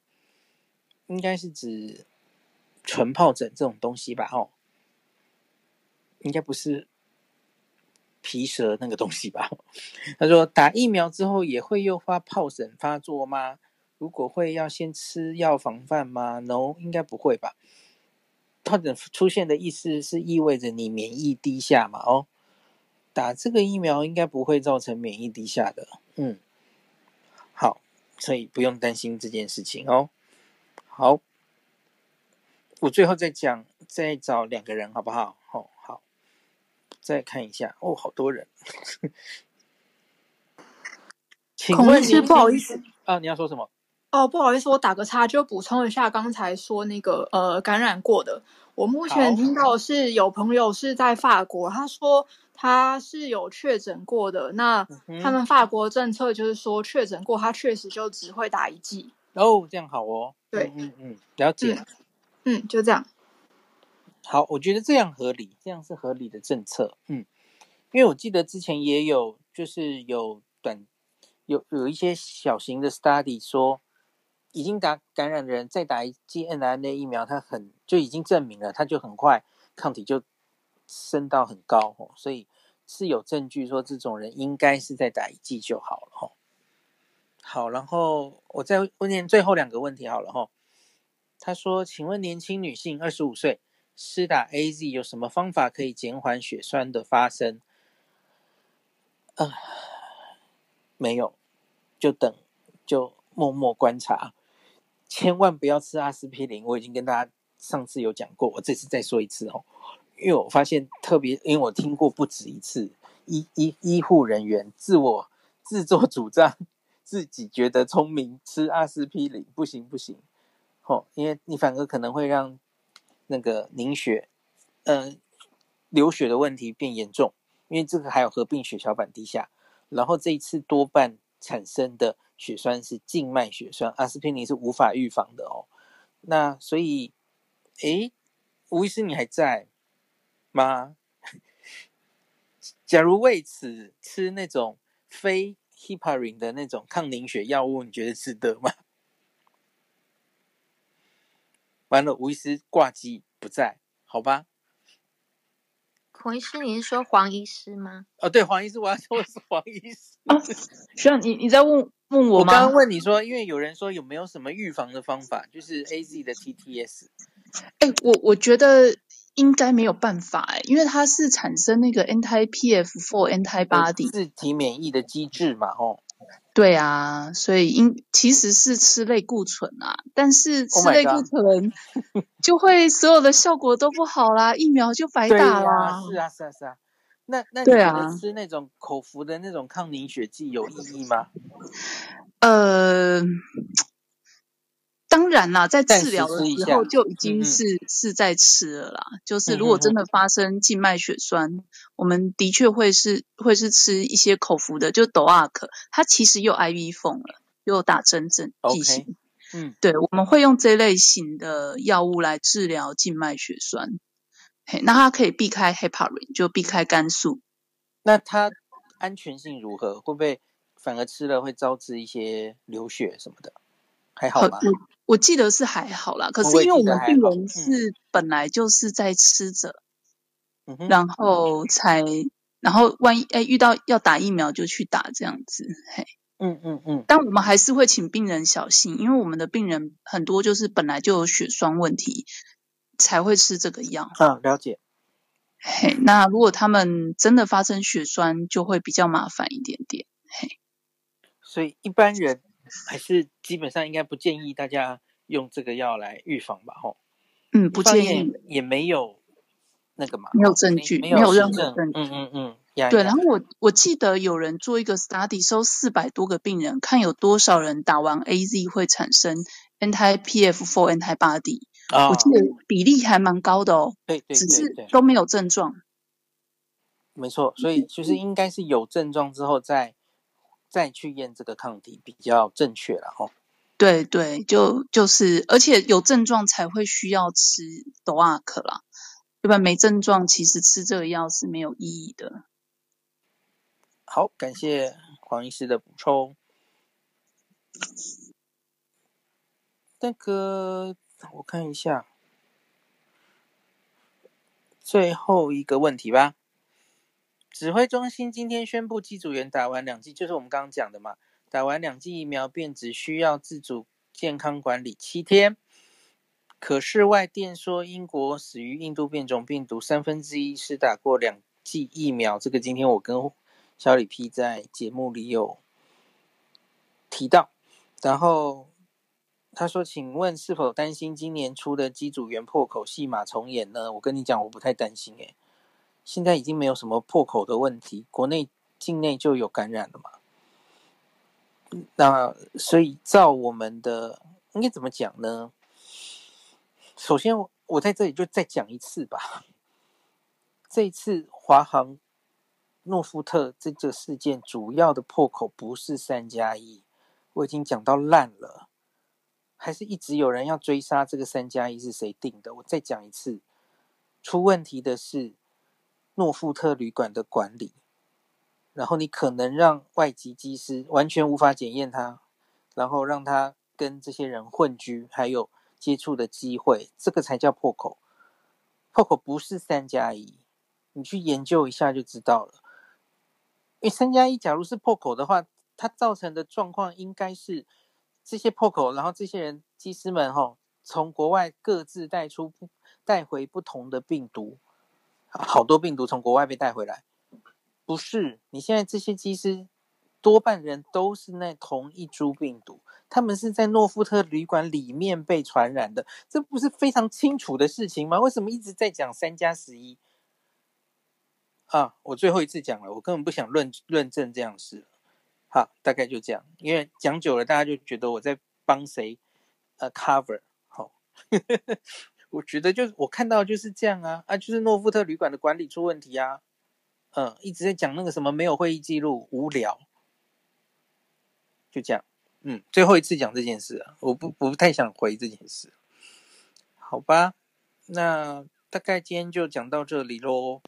应该是指纯疱疹这种东西吧？哦。应该不是皮蛇那个东西吧？他说打疫苗之后也会诱发疱疹发作吗？如果会，要先吃药防范吗？No，应该不会吧？疱疹出现的意思是意味着你免疫低下嘛？哦，打这个疫苗应该不会造成免疫低下的。嗯，好，所以不用担心这件事情哦。好。我最后再讲，再找两个人好不好？哦，好，再看一下哦，好多人。请问是不好意思啊，你要说什么？哦，不好意思，我打个岔，就补充一下刚才说那个呃感染过的。我目前听到是有朋友是在法国，他说他是有确诊过的。那他们法国政策就是说确诊过，他确实就只会打一剂。哦，这样好哦。对，嗯嗯，了解。嗯嗯，就这样。好，我觉得这样合理，这样是合理的政策。嗯，因为我记得之前也有，就是有短有有一些小型的 study 说，已经打感染的人再打一剂 mRNA 疫苗，它很就已经证明了，它就很快抗体就升到很高哦，所以是有证据说这种人应该是再打一剂就好了哦。好，然后我再问问最后两个问题好了哈。他说：“请问年轻女性二十五岁，施打 AZ 有什么方法可以减缓血栓的发生？”啊、没有，就等，就默默观察，千万不要吃阿司匹林。我已经跟大家上次有讲过，我这次再说一次哦，因为我发现特别，因为我听过不止一次，医医医护人员自我自作主张，自己觉得聪明，吃阿司匹林不行不行。哦，因为你反而可能会让那个凝血，呃，流血的问题变严重，因为这个还有合并血小板低下，然后这一次多半产生的血栓是静脉血栓，阿司匹林是无法预防的哦。那所以，诶，吴医师你还在吗？假如为此吃那种非 heparin 的那种抗凝血药物，你觉得值得吗？完了，吴医师挂机不在，好吧？孔医师，你是说黄医师吗？哦，对，黄医师，我要说的是黄医师。啊，需要你你在问问我吗？我刚刚问你说，因为有人说有没有什么预防的方法，就是 AZ 的 TTS。哎，我我觉得应该没有办法哎，因为它是产生那个 anti-PF4 antibody 自体免疫的机制嘛，吼。对啊，所以应其实是吃类固醇啊，但是吃类固醇 (laughs) 就会所有的效果都不好啦，疫苗就白打啦。是啊，是啊，是啊。那那你觉得吃那种口服的那种抗凝血剂有意义吗？呃。当然啦，在治疗的时候就已经是是在吃了啦。就是如果真的发生静脉血栓，我们的确会是会是吃一些口服的，就 DOAC，它其实又 IV form 了，又打针针剂型。Okay, 嗯，对，我们会用这类型的药物来治疗静脉血栓。嘿，那它可以避开 heparin，就避开肝素。那它安全性如何？会不会反而吃了会招致一些流血什么的？还好吧。我记得是还好啦，可是因为我们病人是本来就是在吃着，嗯、然后才，然后万一哎遇到要打疫苗就去打这样子，嘿，嗯嗯嗯，但我们还是会请病人小心，因为我们的病人很多就是本来就有血栓问题才会吃这个药。啊，了解。嘿，那如果他们真的发生血栓，就会比较麻烦一点点，嘿。所以一般人。还是基本上应该不建议大家用这个药来预防吧，吼。嗯，不建议，也没有那个嘛，没有证据，没有，任何证据。嗯嗯嗯，对。然后我我记得有人做一个 study，收四百多个病人，看有多少人打完 AZ 会产生 anti-PF4 antibody。哦。我记得比例还蛮高的哦。对对，对，对，只是都没有症状。没错，所以就是应该是有症状之后再。再去验这个抗体比较正确了哦。对对，就就是，而且有症状才会需要吃 DOAC 啦，要不然没症状，其实吃这个药是没有意义的。好，感谢黄医师的补充。那个，我看一下，最后一个问题吧。指挥中心今天宣布，机组员打完两剂，就是我们刚刚讲的嘛，打完两剂疫苗便只需要自主健康管理七天。可是外电说，英国死于印度变种病毒三分之一是打过两剂疫苗，这个今天我跟小李 P 在节目里有提到。然后他说：“请问是否担心今年初的机组员破口戏码重演呢？”我跟你讲，我不太担心诶。现在已经没有什么破口的问题，国内境内就有感染了嘛。那所以照我们的应该怎么讲呢？首先，我在这里就再讲一次吧。这一次华航诺富特这个事件主要的破口不是三加一，我已经讲到烂了，还是一直有人要追杀这个三加一是谁定的？我再讲一次，出问题的是诺富特旅馆的管理。然后你可能让外籍机师完全无法检验他，然后让他跟这些人混居，还有接触的机会，这个才叫破口。破口不是三加一，你去研究一下就知道了。因为三加一假如是破口的话，它造成的状况应该是这些破口，然后这些人机师们哈，从国外各自带出带回不同的病毒，好多病毒从国外被带回来。不是，你现在这些机师多半人都是那同一株病毒，他们是在诺富特旅馆里面被传染的，这不是非常清楚的事情吗？为什么一直在讲三加十一？啊，我最后一次讲了，我根本不想论论证这样事。好，大概就这样，因为讲久了，大家就觉得我在帮谁呃 cover。好，我觉得就是我看到就是这样啊啊，就是诺富特旅馆的管理出问题啊。嗯，一直在讲那个什么没有会议记录，无聊，就这样。嗯，最后一次讲这件事，我不不太想回这件事，好吧？那大概今天就讲到这里喽。